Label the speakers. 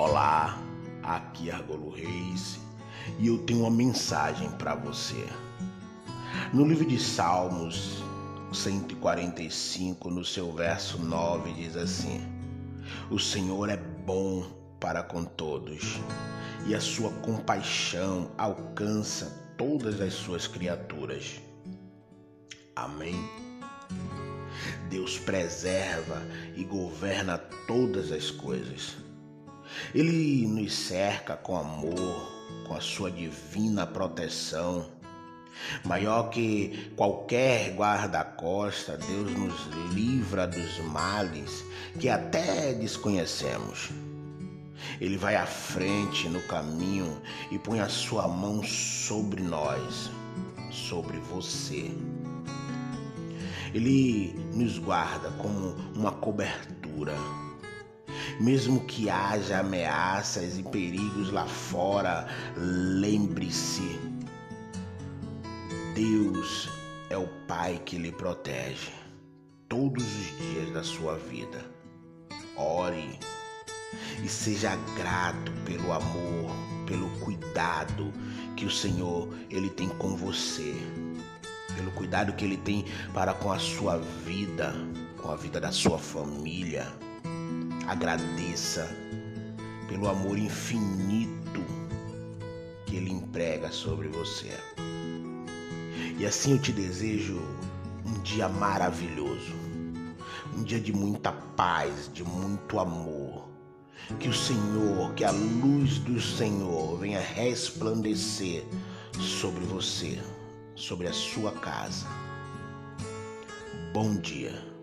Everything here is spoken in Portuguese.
Speaker 1: Olá, aqui é Argolo Reis e eu tenho uma mensagem para você. No livro de Salmos 145, no seu verso 9, diz assim: O Senhor é bom para com todos e a sua compaixão alcança todas as suas criaturas. Amém. Deus preserva e governa todas as coisas. Ele nos cerca com amor, com a sua divina proteção. Maior que qualquer guarda-costa, Deus nos livra dos males que até desconhecemos. Ele vai à frente no caminho e põe a sua mão sobre nós, sobre você. Ele nos guarda como uma cobertura. Mesmo que haja ameaças e perigos lá fora, lembre-se: Deus é o Pai que lhe protege todos os dias da sua vida. Ore e seja grato pelo amor, pelo cuidado que o Senhor ele tem com você pelo cuidado que Ele tem para com a sua vida, com a vida da sua família. Agradeça pelo amor infinito que Ele emprega sobre você. E assim eu te desejo um dia maravilhoso, um dia de muita paz, de muito amor. Que o Senhor, que a luz do Senhor venha resplandecer sobre você sobre a sua casa. Bom dia.